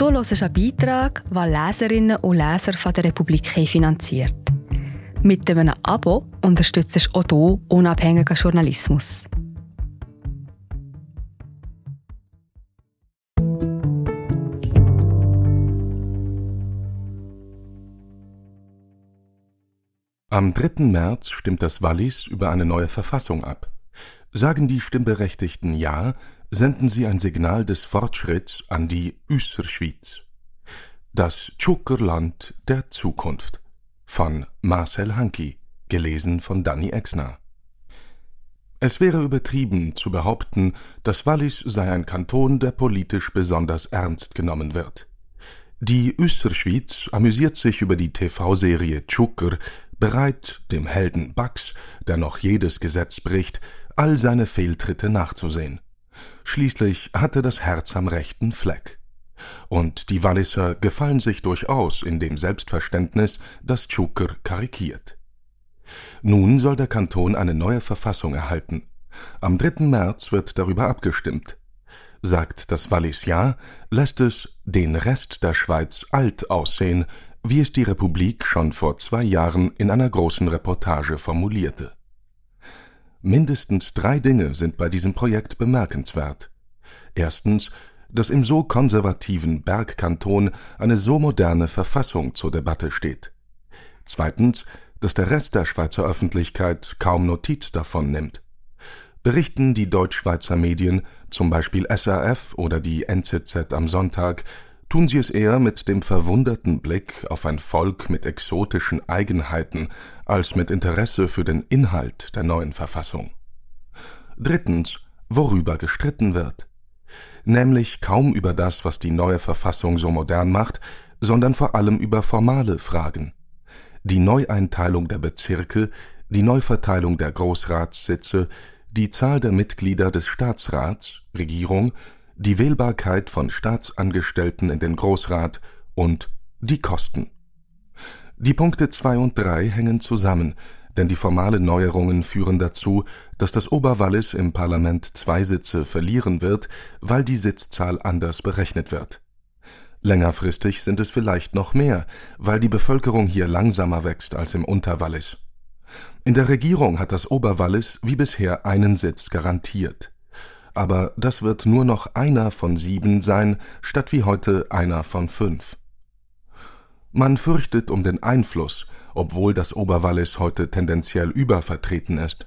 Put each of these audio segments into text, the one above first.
Du hörst einen Beitrag, den Leserinnen und Leser von der Republik finanziert. Mit einem Abo unterstützt du auch du unabhängigen Journalismus. Am 3. März stimmt das Wallis über eine neue Verfassung ab. Sagen die Stimmberechtigten Ja, senden sie ein Signal des Fortschritts an die Österschweiz. Das Tschukerland der Zukunft von Marcel Hanke, gelesen von Danny Exner. Es wäre übertrieben zu behaupten, das Wallis sei ein Kanton, der politisch besonders ernst genommen wird. Die Österschweiz amüsiert sich über die TV-Serie Tschuker, bereit, dem Helden Bugs, der noch jedes Gesetz bricht, all seine Fehltritte nachzusehen. Schließlich hatte das Herz am rechten Fleck. Und die Walliser gefallen sich durchaus in dem Selbstverständnis, das Tschuker karikiert. Nun soll der Kanton eine neue Verfassung erhalten. Am 3. März wird darüber abgestimmt. Sagt das Wallis Ja, lässt es den Rest der Schweiz alt aussehen, wie es die Republik schon vor zwei Jahren in einer großen Reportage formulierte. Mindestens drei Dinge sind bei diesem Projekt bemerkenswert. Erstens, dass im so konservativen Bergkanton eine so moderne Verfassung zur Debatte steht. Zweitens, dass der Rest der Schweizer Öffentlichkeit kaum Notiz davon nimmt. Berichten die Deutschschweizer Medien, zum Beispiel SRF oder die NZZ am Sonntag, tun sie es eher mit dem verwunderten Blick auf ein Volk mit exotischen Eigenheiten als mit Interesse für den Inhalt der neuen Verfassung. Drittens, worüber gestritten wird. Nämlich kaum über das, was die neue Verfassung so modern macht, sondern vor allem über formale Fragen. Die Neueinteilung der Bezirke, die Neuverteilung der Großratssitze, die Zahl der Mitglieder des Staatsrats, Regierung die Wählbarkeit von Staatsangestellten in den Großrat und die Kosten. Die Punkte 2 und 3 hängen zusammen, denn die formalen Neuerungen führen dazu, dass das Oberwallis im Parlament zwei Sitze verlieren wird, weil die Sitzzahl anders berechnet wird. Längerfristig sind es vielleicht noch mehr, weil die Bevölkerung hier langsamer wächst als im Unterwallis. In der Regierung hat das Oberwallis wie bisher einen Sitz garantiert aber das wird nur noch einer von sieben sein, statt wie heute einer von fünf. Man fürchtet um den Einfluss, obwohl das Oberwallis heute tendenziell übervertreten ist.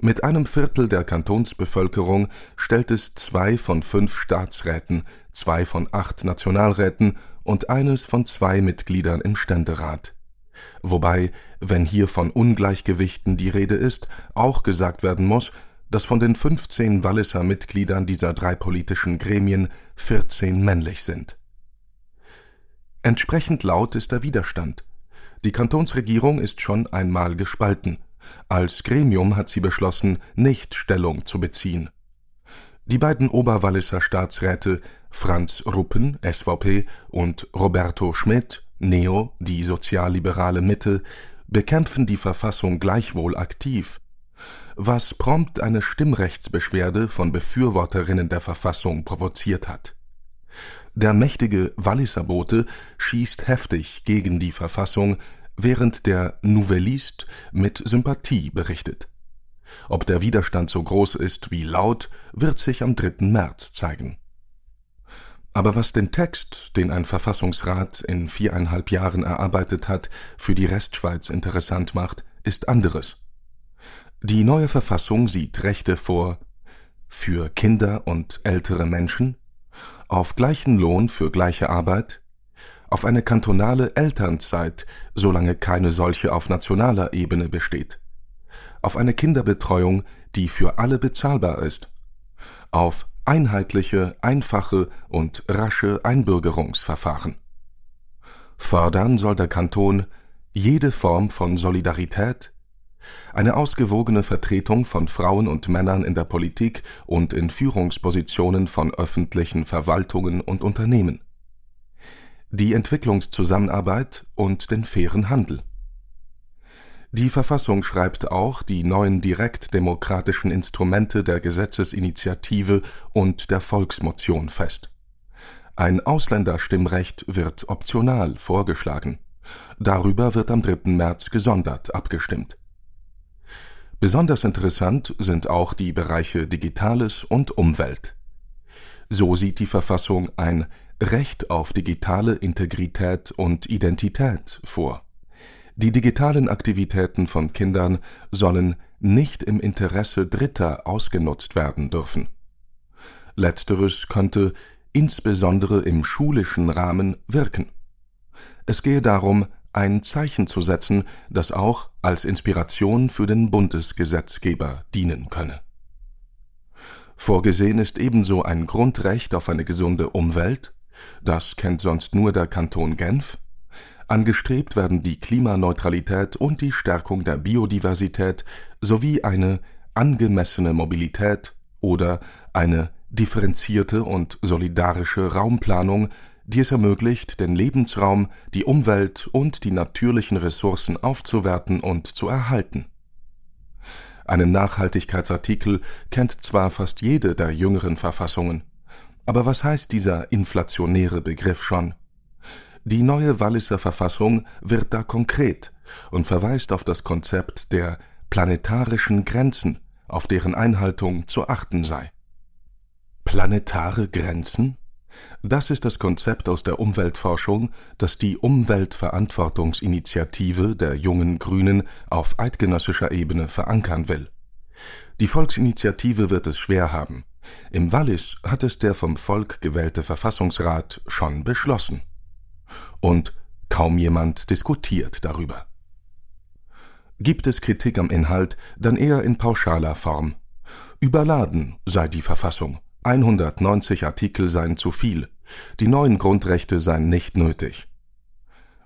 Mit einem Viertel der Kantonsbevölkerung stellt es zwei von fünf Staatsräten, zwei von acht Nationalräten und eines von zwei Mitgliedern im Ständerat. Wobei, wenn hier von Ungleichgewichten die Rede ist, auch gesagt werden muss, dass von den 15 Walliser Mitgliedern dieser drei politischen Gremien 14 männlich sind. Entsprechend laut ist der Widerstand. Die Kantonsregierung ist schon einmal gespalten. Als Gremium hat sie beschlossen, nicht Stellung zu beziehen. Die beiden Oberwalliser Staatsräte Franz Ruppen, SVP, und Roberto Schmidt, Neo, die sozialliberale Mitte, bekämpfen die Verfassung gleichwohl aktiv was prompt eine Stimmrechtsbeschwerde von Befürworterinnen der Verfassung provoziert hat. Der mächtige Walliser Bote schießt heftig gegen die Verfassung, während der Nouvelliste mit Sympathie berichtet. Ob der Widerstand so groß ist wie laut, wird sich am 3. März zeigen. Aber was den Text, den ein Verfassungsrat in viereinhalb Jahren erarbeitet hat, für die Restschweiz interessant macht, ist anderes. Die neue Verfassung sieht Rechte vor für Kinder und ältere Menschen, auf gleichen Lohn für gleiche Arbeit, auf eine kantonale Elternzeit, solange keine solche auf nationaler Ebene besteht, auf eine Kinderbetreuung, die für alle bezahlbar ist, auf einheitliche, einfache und rasche Einbürgerungsverfahren. Fördern soll der Kanton jede Form von Solidarität, eine ausgewogene Vertretung von Frauen und Männern in der Politik und in Führungspositionen von öffentlichen Verwaltungen und Unternehmen. Die Entwicklungszusammenarbeit und den fairen Handel. Die Verfassung schreibt auch die neuen direktdemokratischen Instrumente der Gesetzesinitiative und der Volksmotion fest. Ein Ausländerstimmrecht wird optional vorgeschlagen. Darüber wird am 3. März gesondert abgestimmt. Besonders interessant sind auch die Bereiche Digitales und Umwelt. So sieht die Verfassung ein Recht auf digitale Integrität und Identität vor. Die digitalen Aktivitäten von Kindern sollen nicht im Interesse Dritter ausgenutzt werden dürfen. Letzteres könnte insbesondere im schulischen Rahmen wirken. Es gehe darum, ein Zeichen zu setzen, das auch als Inspiration für den Bundesgesetzgeber dienen könne. Vorgesehen ist ebenso ein Grundrecht auf eine gesunde Umwelt, das kennt sonst nur der Kanton Genf, angestrebt werden die Klimaneutralität und die Stärkung der Biodiversität sowie eine angemessene Mobilität oder eine differenzierte und solidarische Raumplanung, die es ermöglicht, den Lebensraum, die Umwelt und die natürlichen Ressourcen aufzuwerten und zu erhalten einen Nachhaltigkeitsartikel kennt zwar fast jede der jüngeren Verfassungen, aber was heißt dieser inflationäre Begriff schon? Die neue Walliser Verfassung wird da konkret und verweist auf das Konzept der planetarischen Grenzen, auf deren Einhaltung zu achten sei. Planetare Grenzen? Das ist das Konzept aus der Umweltforschung, das die Umweltverantwortungsinitiative der Jungen Grünen auf eidgenössischer Ebene verankern will. Die Volksinitiative wird es schwer haben. Im Wallis hat es der vom Volk gewählte Verfassungsrat schon beschlossen. Und kaum jemand diskutiert darüber. Gibt es Kritik am Inhalt, dann eher in pauschaler Form. Überladen sei die Verfassung 190 Artikel seien zu viel, die neuen Grundrechte seien nicht nötig.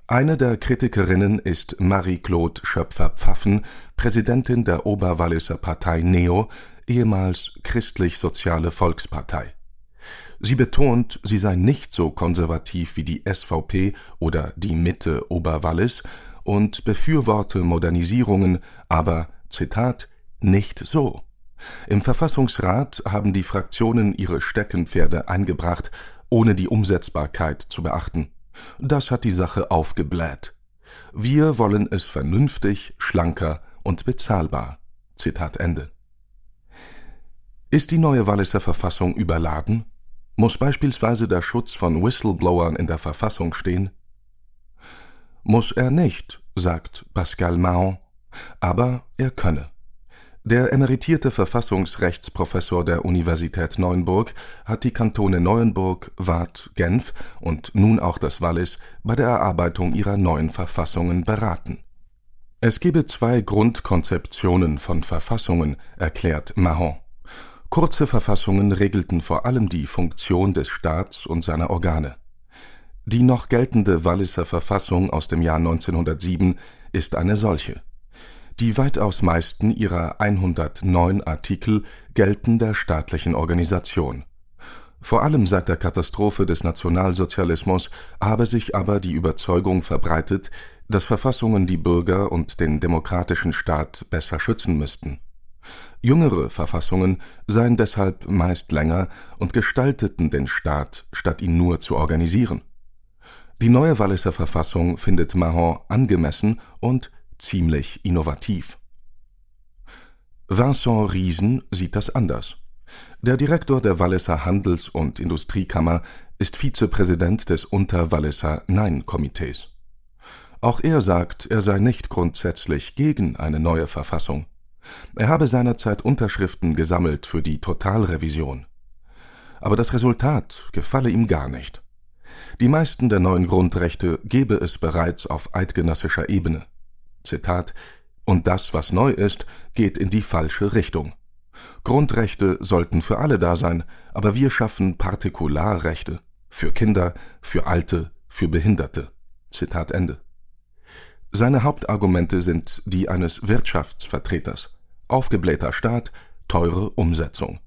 Eine der Kritikerinnen ist Marie-Claude Schöpfer-Pfaffen, Präsidentin der Oberwalliser Partei NEO, ehemals Christlich-Soziale Volkspartei. Sie betont, sie sei nicht so konservativ wie die SVP oder die Mitte Oberwallis und befürworte Modernisierungen, aber, Zitat, nicht so. Im Verfassungsrat haben die Fraktionen ihre Steckenpferde eingebracht, ohne die Umsetzbarkeit zu beachten. Das hat die Sache aufgebläht. Wir wollen es vernünftig, schlanker und bezahlbar. Zitat Ende. Ist die neue Walliser Verfassung überladen? Muss beispielsweise der Schutz von Whistleblowern in der Verfassung stehen? Muss er nicht, sagt Pascal Mahon, aber er könne. Der emeritierte Verfassungsrechtsprofessor der Universität Neuenburg hat die Kantone Neuenburg, Waadt, Genf und nun auch das Wallis bei der Erarbeitung ihrer neuen Verfassungen beraten. Es gebe zwei Grundkonzeptionen von Verfassungen, erklärt Mahon. Kurze Verfassungen regelten vor allem die Funktion des Staats und seiner Organe. Die noch geltende Walliser Verfassung aus dem Jahr 1907 ist eine solche die weitaus meisten ihrer 109 Artikel gelten der staatlichen Organisation. Vor allem seit der Katastrophe des Nationalsozialismus habe sich aber die Überzeugung verbreitet, dass Verfassungen die Bürger und den demokratischen Staat besser schützen müssten. Jüngere Verfassungen seien deshalb meist länger und gestalteten den Staat, statt ihn nur zu organisieren. Die neue Walliser Verfassung findet Mahon angemessen und ziemlich innovativ. Vincent Riesen sieht das anders. Der Direktor der Walliser Handels- und Industriekammer ist Vizepräsident des Unterwalliser Nein-Komitees. Auch er sagt, er sei nicht grundsätzlich gegen eine neue Verfassung. Er habe seinerzeit Unterschriften gesammelt für die Totalrevision. Aber das Resultat gefalle ihm gar nicht. Die meisten der neuen Grundrechte gebe es bereits auf eidgenössischer Ebene. Zitat Und das, was neu ist, geht in die falsche Richtung. Grundrechte sollten für alle da sein, aber wir schaffen Partikularrechte für Kinder, für Alte, für Behinderte. Zitat Ende. Seine Hauptargumente sind die eines Wirtschaftsvertreters. Aufgeblähter Staat, teure Umsetzung.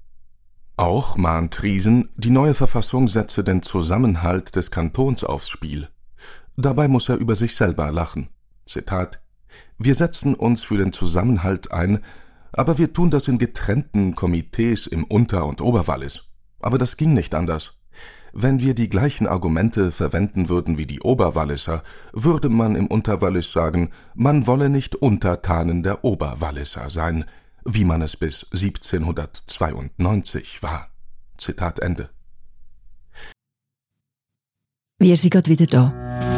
Auch mahnt Riesen, die neue Verfassung setze den Zusammenhalt des Kantons aufs Spiel. Dabei muss er über sich selber lachen. Zitat wir setzen uns für den Zusammenhalt ein, aber wir tun das in getrennten Komitees im Unter- und Oberwallis. Aber das ging nicht anders. Wenn wir die gleichen Argumente verwenden würden wie die Oberwalliser, würde man im Unterwallis sagen, man wolle nicht Untertanen der Oberwalliser sein, wie man es bis 1792 war. Zitat Ende. Wir sind gerade wieder da.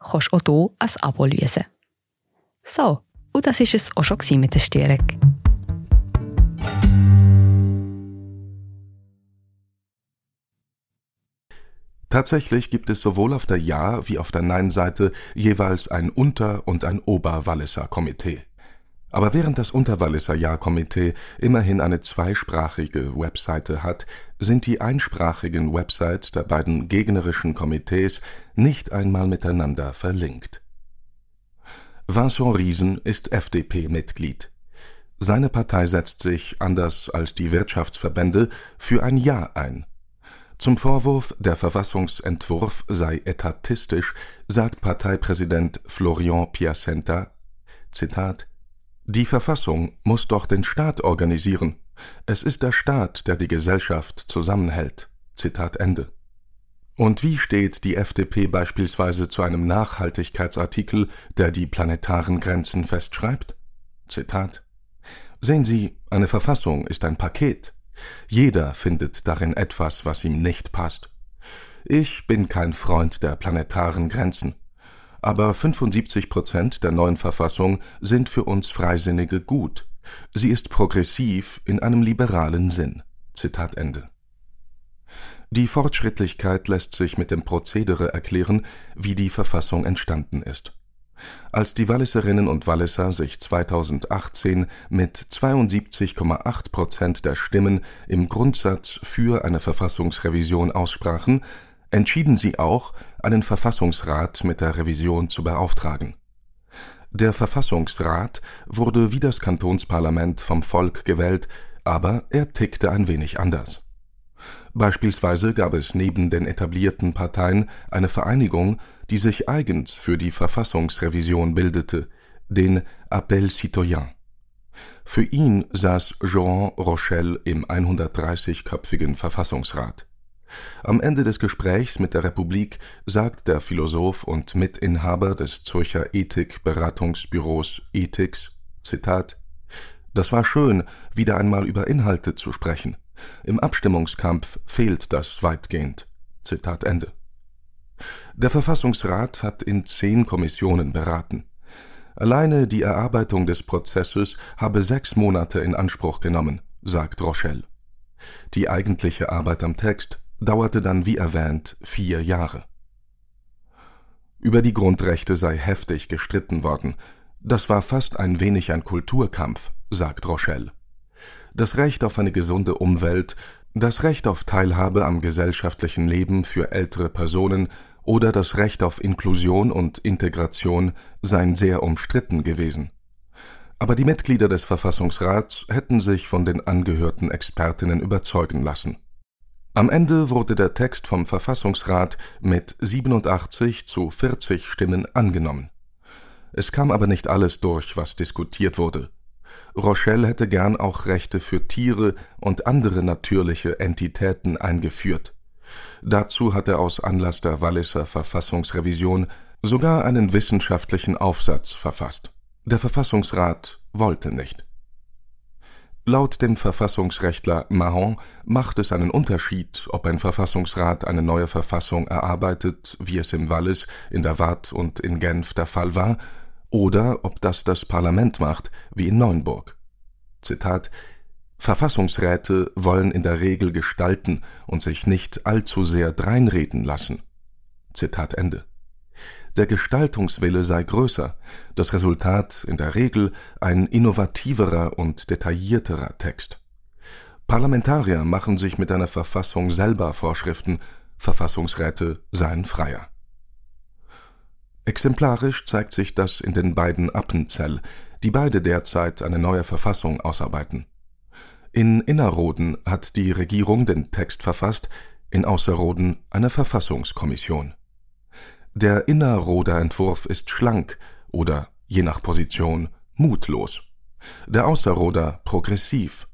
kannst auch hier ein Abo lösen. So, und das war es auch schon mit der Störung. Tatsächlich gibt es sowohl auf der Ja- wie auf der Nein-Seite jeweils ein Unter- und ein Oberwalliser Komitee. Aber während das Unterwalliser Jahrkomitee immerhin eine zweisprachige Webseite hat, sind die einsprachigen Websites der beiden gegnerischen Komitees nicht einmal miteinander verlinkt. Vincent Riesen ist FDP-Mitglied. Seine Partei setzt sich, anders als die Wirtschaftsverbände, für ein Ja ein. Zum Vorwurf, der Verfassungsentwurf sei etatistisch, sagt Parteipräsident Florian Piacenta, Zitat, die Verfassung muss doch den Staat organisieren. Es ist der Staat, der die Gesellschaft zusammenhält. Zitat Ende. Und wie steht die FDP beispielsweise zu einem Nachhaltigkeitsartikel, der die planetaren Grenzen festschreibt? Zitat Sehen Sie, eine Verfassung ist ein Paket. Jeder findet darin etwas, was ihm nicht passt. Ich bin kein Freund der planetaren Grenzen aber 75 Prozent der neuen Verfassung sind für uns Freisinnige gut. Sie ist progressiv in einem liberalen Sinn. Zitat Ende. Die Fortschrittlichkeit lässt sich mit dem Prozedere erklären, wie die Verfassung entstanden ist. Als die Walliserinnen und Walliser sich 2018 mit 72,8 Prozent der Stimmen im Grundsatz für eine Verfassungsrevision aussprachen, entschieden sie auch, einen Verfassungsrat mit der Revision zu beauftragen. Der Verfassungsrat wurde wie das Kantonsparlament vom Volk gewählt, aber er tickte ein wenig anders. Beispielsweise gab es neben den etablierten Parteien eine Vereinigung, die sich eigens für die Verfassungsrevision bildete, den Appel Citoyen. Für ihn saß Jean Rochelle im 130-köpfigen Verfassungsrat am Ende des Gesprächs mit der Republik sagt der Philosoph und Mitinhaber des Zürcher Ethik-Beratungsbüros Ethics, Zitat, das war schön, wieder einmal über Inhalte zu sprechen. Im Abstimmungskampf fehlt das weitgehend. Zitat Ende. Der Verfassungsrat hat in zehn Kommissionen beraten. Alleine die Erarbeitung des Prozesses habe sechs Monate in Anspruch genommen, sagt Rochelle. Die eigentliche Arbeit am Text dauerte dann wie erwähnt vier Jahre. Über die Grundrechte sei heftig gestritten worden. Das war fast ein wenig ein Kulturkampf, sagt Rochelle. Das Recht auf eine gesunde Umwelt, das Recht auf Teilhabe am gesellschaftlichen Leben für ältere Personen oder das Recht auf Inklusion und Integration seien sehr umstritten gewesen. Aber die Mitglieder des Verfassungsrats hätten sich von den angehörten Expertinnen überzeugen lassen. Am Ende wurde der Text vom Verfassungsrat mit 87 zu 40 Stimmen angenommen. Es kam aber nicht alles durch, was diskutiert wurde. Rochelle hätte gern auch Rechte für Tiere und andere natürliche Entitäten eingeführt. Dazu hat er aus Anlass der Walliser Verfassungsrevision sogar einen wissenschaftlichen Aufsatz verfasst. Der Verfassungsrat wollte nicht. Laut dem Verfassungsrechtler Mahon macht es einen Unterschied, ob ein Verfassungsrat eine neue Verfassung erarbeitet, wie es im Wallis, in der Waadt und in Genf der Fall war, oder ob das das Parlament macht, wie in Neuenburg. Zitat Verfassungsräte wollen in der Regel gestalten und sich nicht allzu sehr dreinreden lassen. Zitat Ende der Gestaltungswille sei größer, das Resultat in der Regel ein innovativerer und detaillierterer Text. Parlamentarier machen sich mit einer Verfassung selber Vorschriften, Verfassungsräte seien freier. Exemplarisch zeigt sich das in den beiden Appenzell, die beide derzeit eine neue Verfassung ausarbeiten. In Innerrhoden hat die Regierung den Text verfasst, in Ausserrhoden eine Verfassungskommission. Der Innerrhoder Entwurf ist schlank oder, je nach Position, mutlos. Der Ausserrhoder progressiv.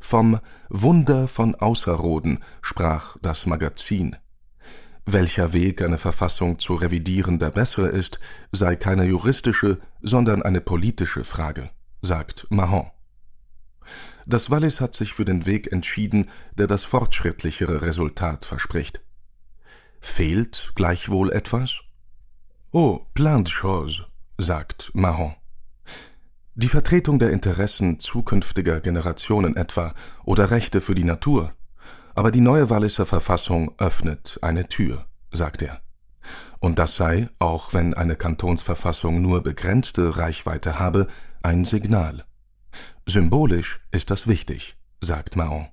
Vom Wunder von Ausserrhoden sprach das Magazin. Welcher Weg eine Verfassung zu revidieren der bessere ist, sei keine juristische, sondern eine politische Frage, sagt Mahon. Das Wallis hat sich für den Weg entschieden, der das fortschrittlichere Resultat verspricht. Fehlt gleichwohl etwas? Oh, plein de choses, sagt Mahon. Die Vertretung der Interessen zukünftiger Generationen etwa oder Rechte für die Natur, aber die neue Walliser Verfassung öffnet eine Tür, sagt er. Und das sei, auch wenn eine Kantonsverfassung nur begrenzte Reichweite habe, ein Signal. Symbolisch ist das wichtig, sagt Mahon.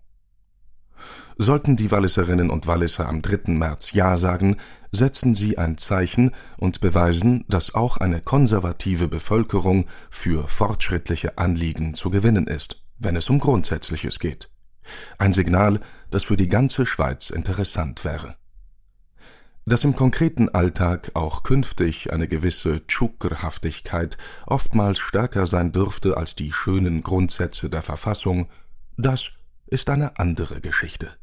Sollten die Walliserinnen und Walliser am 3. März Ja sagen, setzen sie ein Zeichen und beweisen, dass auch eine konservative Bevölkerung für fortschrittliche Anliegen zu gewinnen ist, wenn es um Grundsätzliches geht. Ein Signal, das für die ganze Schweiz interessant wäre. Dass im konkreten Alltag auch künftig eine gewisse Tschuckerhaftigkeit oftmals stärker sein dürfte als die schönen Grundsätze der Verfassung, das ist eine andere Geschichte.